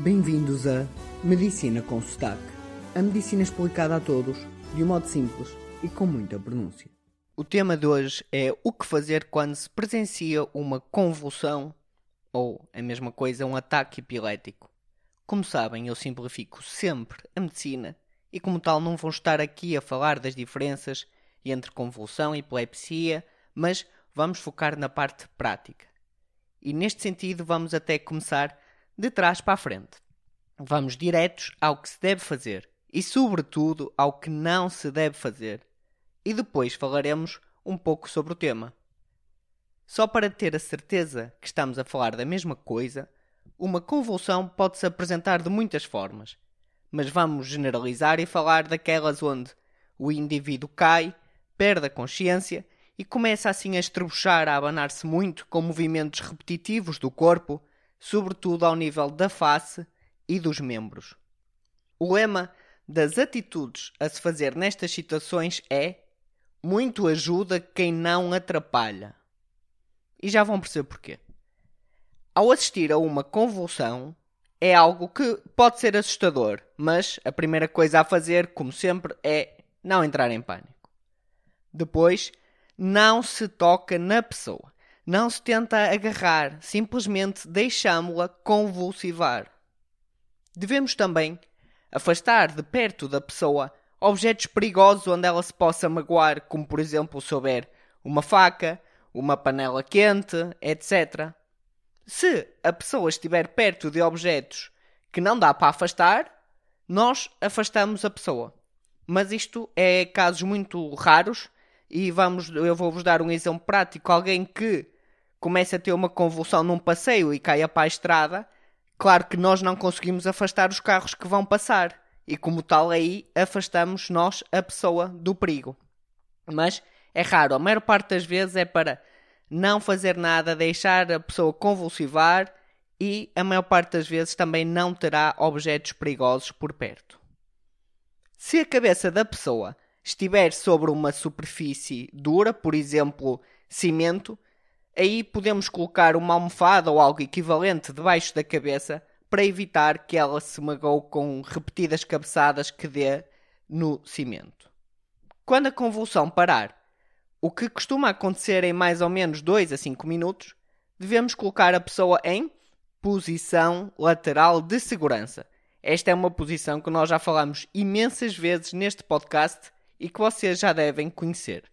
Bem-vindos a Medicina com Sotaque. A medicina explicada a todos, de um modo simples e com muita pronúncia. O tema de hoje é o que fazer quando se presencia uma convulsão ou, a mesma coisa, um ataque epilético. Como sabem, eu simplifico sempre a medicina e, como tal, não vou estar aqui a falar das diferenças entre convulsão e epilepsia, mas vamos focar na parte prática. E neste sentido, vamos até começar de trás para a frente. Vamos diretos ao que se deve fazer e, sobretudo, ao que não se deve fazer. E depois falaremos um pouco sobre o tema. Só para ter a certeza que estamos a falar da mesma coisa, uma convulsão pode se apresentar de muitas formas, mas vamos generalizar e falar daquelas onde o indivíduo cai, perde a consciência e começa assim a estrebuchar, a abanar-se muito com movimentos repetitivos do corpo sobretudo ao nível da face e dos membros. O lema das atitudes a se fazer nestas situações é muito ajuda quem não atrapalha. E já vão perceber porquê. Ao assistir a uma convulsão, é algo que pode ser assustador, mas a primeira coisa a fazer, como sempre, é não entrar em pânico. Depois, não se toca na pessoa. Não se tenta agarrar, simplesmente deixamo-la convulsivar. Devemos também afastar de perto da pessoa objetos perigosos onde ela se possa magoar, como por exemplo se houver uma faca, uma panela quente, etc. Se a pessoa estiver perto de objetos que não dá para afastar, nós afastamos a pessoa. Mas isto é casos muito raros e vamos, eu vou-vos dar um exemplo prático. Alguém que começa a ter uma convulsão num passeio e caia para a estrada, claro que nós não conseguimos afastar os carros que vão passar. E como tal aí afastamos nós a pessoa do perigo. Mas é raro, a maior parte das vezes é para não fazer nada, deixar a pessoa convulsivar e a maior parte das vezes também não terá objetos perigosos por perto. Se a cabeça da pessoa estiver sobre uma superfície dura, por exemplo, cimento, Aí podemos colocar uma almofada ou algo equivalente debaixo da cabeça para evitar que ela se magoe com repetidas cabeçadas que dê no cimento. Quando a convulsão parar, o que costuma acontecer em mais ou menos 2 a 5 minutos, devemos colocar a pessoa em posição lateral de segurança. Esta é uma posição que nós já falamos imensas vezes neste podcast e que vocês já devem conhecer.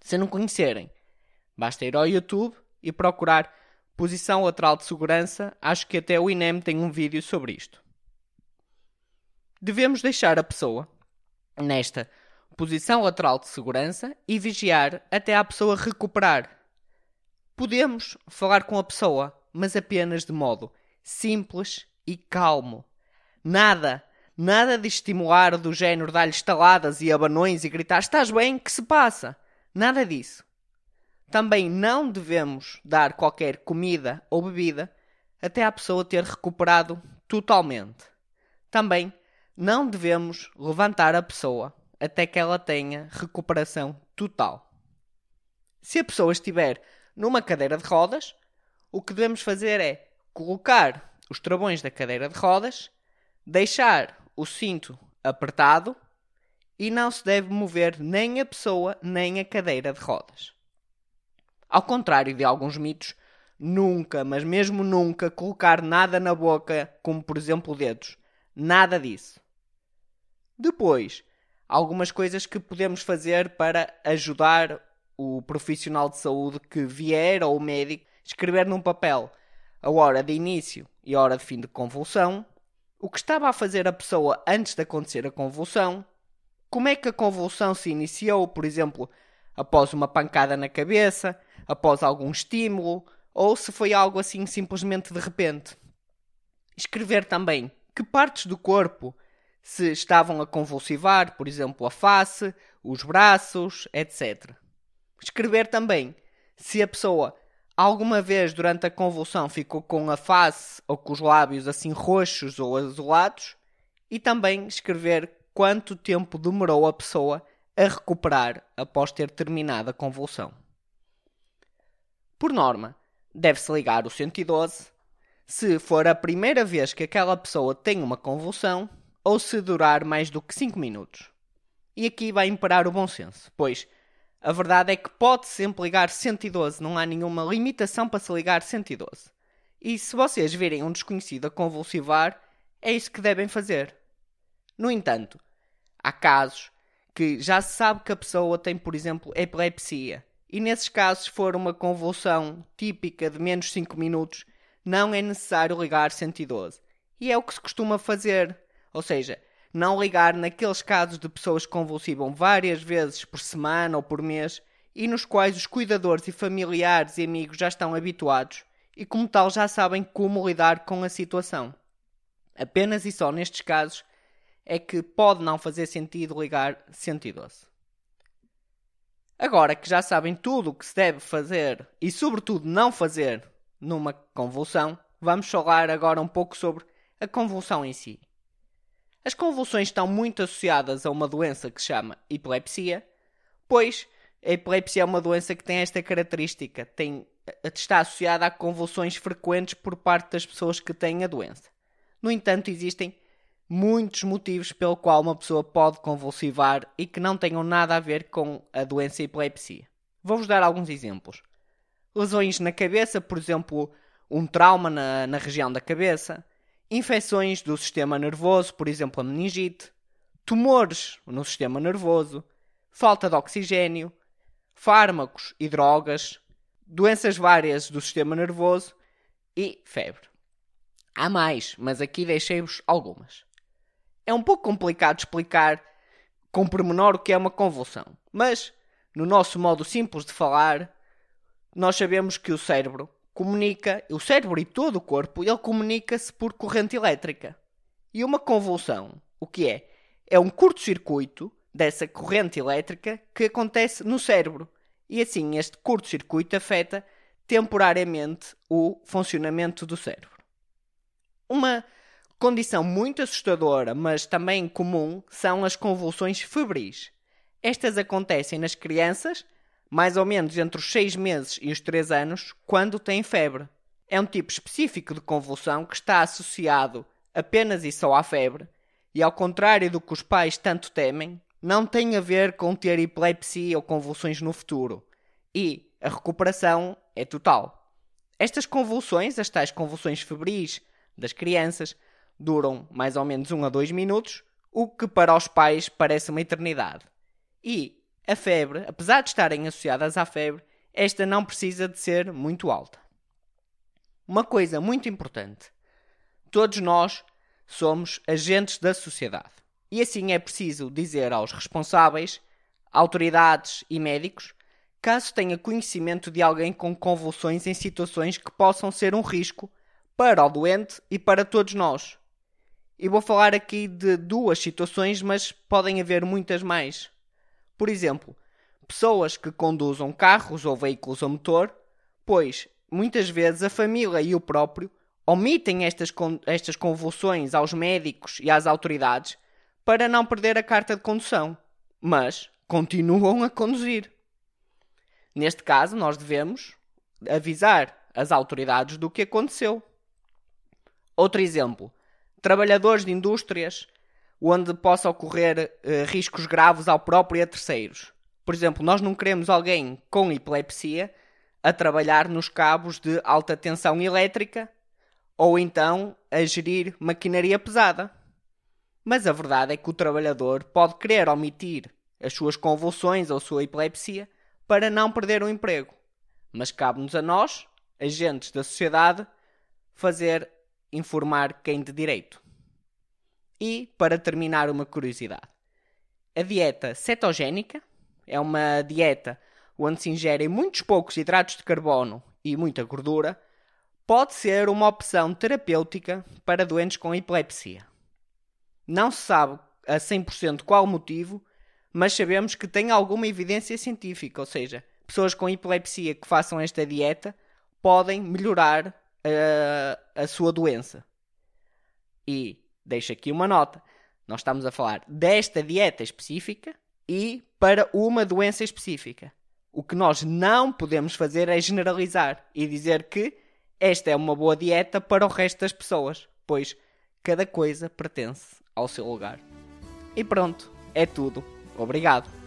Se não conhecerem, Basta ir ao YouTube e procurar posição lateral de segurança. Acho que até o INEM tem um vídeo sobre isto. Devemos deixar a pessoa nesta posição lateral de segurança e vigiar até a pessoa recuperar. Podemos falar com a pessoa, mas apenas de modo simples e calmo. Nada, nada de estimular do género dar-lhe estaladas e abanões e gritar: Estás bem? Que se passa? Nada disso. Também não devemos dar qualquer comida ou bebida até a pessoa ter recuperado totalmente. Também não devemos levantar a pessoa até que ela tenha recuperação total. Se a pessoa estiver numa cadeira de rodas, o que devemos fazer é colocar os travões da cadeira de rodas, deixar o cinto apertado e não se deve mover nem a pessoa nem a cadeira de rodas. Ao contrário de alguns mitos, nunca, mas mesmo nunca, colocar nada na boca, como por exemplo dedos. Nada disso. Depois, algumas coisas que podemos fazer para ajudar o profissional de saúde que vier ou o médico escrever num papel a hora de início e a hora de fim de convulsão, o que estava a fazer a pessoa antes de acontecer a convulsão, como é que a convulsão se iniciou, por exemplo, após uma pancada na cabeça, após algum estímulo, ou se foi algo assim simplesmente de repente. Escrever também que partes do corpo se estavam a convulsivar, por exemplo, a face, os braços, etc. Escrever também se a pessoa alguma vez durante a convulsão ficou com a face ou com os lábios assim roxos ou azulados e também escrever quanto tempo demorou a pessoa a recuperar após ter terminado a convulsão. Por norma, deve-se ligar o 112. se for a primeira vez que aquela pessoa tem uma convulsão ou se durar mais do que 5 minutos. E aqui vai imperar o bom senso, pois a verdade é que pode sempre ligar 112, não há nenhuma limitação para se ligar 112. E se vocês virem um desconhecido a convulsivar, é isso que devem fazer. No entanto, há casos que já se sabe que a pessoa tem, por exemplo, epilepsia. E nesses casos, se for uma convulsão típica de menos 5 minutos, não é necessário ligar 112. E é o que se costuma fazer. Ou seja, não ligar naqueles casos de pessoas que convulsivam várias vezes por semana ou por mês e nos quais os cuidadores e familiares e amigos já estão habituados e, como tal, já sabem como lidar com a situação. Apenas e só nestes casos é que pode não fazer sentido ligar 112. Agora que já sabem tudo o que se deve fazer e, sobretudo, não fazer numa convulsão, vamos falar agora um pouco sobre a convulsão em si. As convulsões estão muito associadas a uma doença que se chama epilepsia, pois a epilepsia é uma doença que tem esta característica, tem, está associada a convulsões frequentes por parte das pessoas que têm a doença. No entanto, existem muitos motivos pelo qual uma pessoa pode convulsivar e que não tenham nada a ver com a doença epilepsia. Vou-vos dar alguns exemplos. Lesões na cabeça, por exemplo, um trauma na, na região da cabeça, infecções do sistema nervoso, por exemplo, a meningite, tumores no sistema nervoso, falta de oxigênio, fármacos e drogas, doenças várias do sistema nervoso e febre. Há mais, mas aqui deixei-vos algumas. É um pouco complicado explicar com pormenor o que é uma convulsão, mas, no nosso modo simples de falar, nós sabemos que o cérebro comunica, o cérebro e todo o corpo, ele comunica-se por corrente elétrica. E uma convulsão, o que é? É um curto-circuito dessa corrente elétrica que acontece no cérebro. E assim, este curto-circuito afeta temporariamente o funcionamento do cérebro. Uma Condição muito assustadora, mas também comum, são as convulsões febris. Estas acontecem nas crianças, mais ou menos entre os 6 meses e os 3 anos, quando têm febre. É um tipo específico de convulsão que está associado apenas e só à febre, e ao contrário do que os pais tanto temem, não tem a ver com ter epilepsia ou convulsões no futuro. E a recuperação é total. Estas convulsões, as tais convulsões febris das crianças, duram mais ou menos 1 a 2 minutos, o que para os pais parece uma eternidade. E a febre, apesar de estarem associadas à febre, esta não precisa de ser muito alta. Uma coisa muito importante: todos nós somos agentes da sociedade. E assim é preciso dizer aos responsáveis, autoridades e médicos, caso tenha conhecimento de alguém com convulsões em situações que possam ser um risco para o doente e para todos nós. E vou falar aqui de duas situações, mas podem haver muitas mais. Por exemplo, pessoas que conduzam carros ou veículos a motor, pois muitas vezes a família e o próprio omitem estas, estas convulsões aos médicos e às autoridades para não perder a carta de condução, mas continuam a conduzir. Neste caso, nós devemos avisar as autoridades do que aconteceu. Outro exemplo: trabalhadores de indústrias onde possa ocorrer uh, riscos graves ao próprio e a terceiros. Por exemplo, nós não queremos alguém com epilepsia a trabalhar nos cabos de alta tensão elétrica ou então a gerir maquinaria pesada. Mas a verdade é que o trabalhador pode querer omitir as suas convulsões ou sua epilepsia para não perder o emprego. Mas cabe-nos a nós, agentes da sociedade, fazer informar quem de direito. E, para terminar, uma curiosidade. A dieta cetogénica é uma dieta onde se ingerem muitos poucos hidratos de carbono e muita gordura, pode ser uma opção terapêutica para doentes com epilepsia. Não se sabe a 100% qual o motivo, mas sabemos que tem alguma evidência científica, ou seja, pessoas com epilepsia que façam esta dieta podem melhorar a, a sua doença. E deixo aqui uma nota: nós estamos a falar desta dieta específica e para uma doença específica. O que nós não podemos fazer é generalizar e dizer que esta é uma boa dieta para o resto das pessoas, pois cada coisa pertence ao seu lugar. E pronto, é tudo. Obrigado.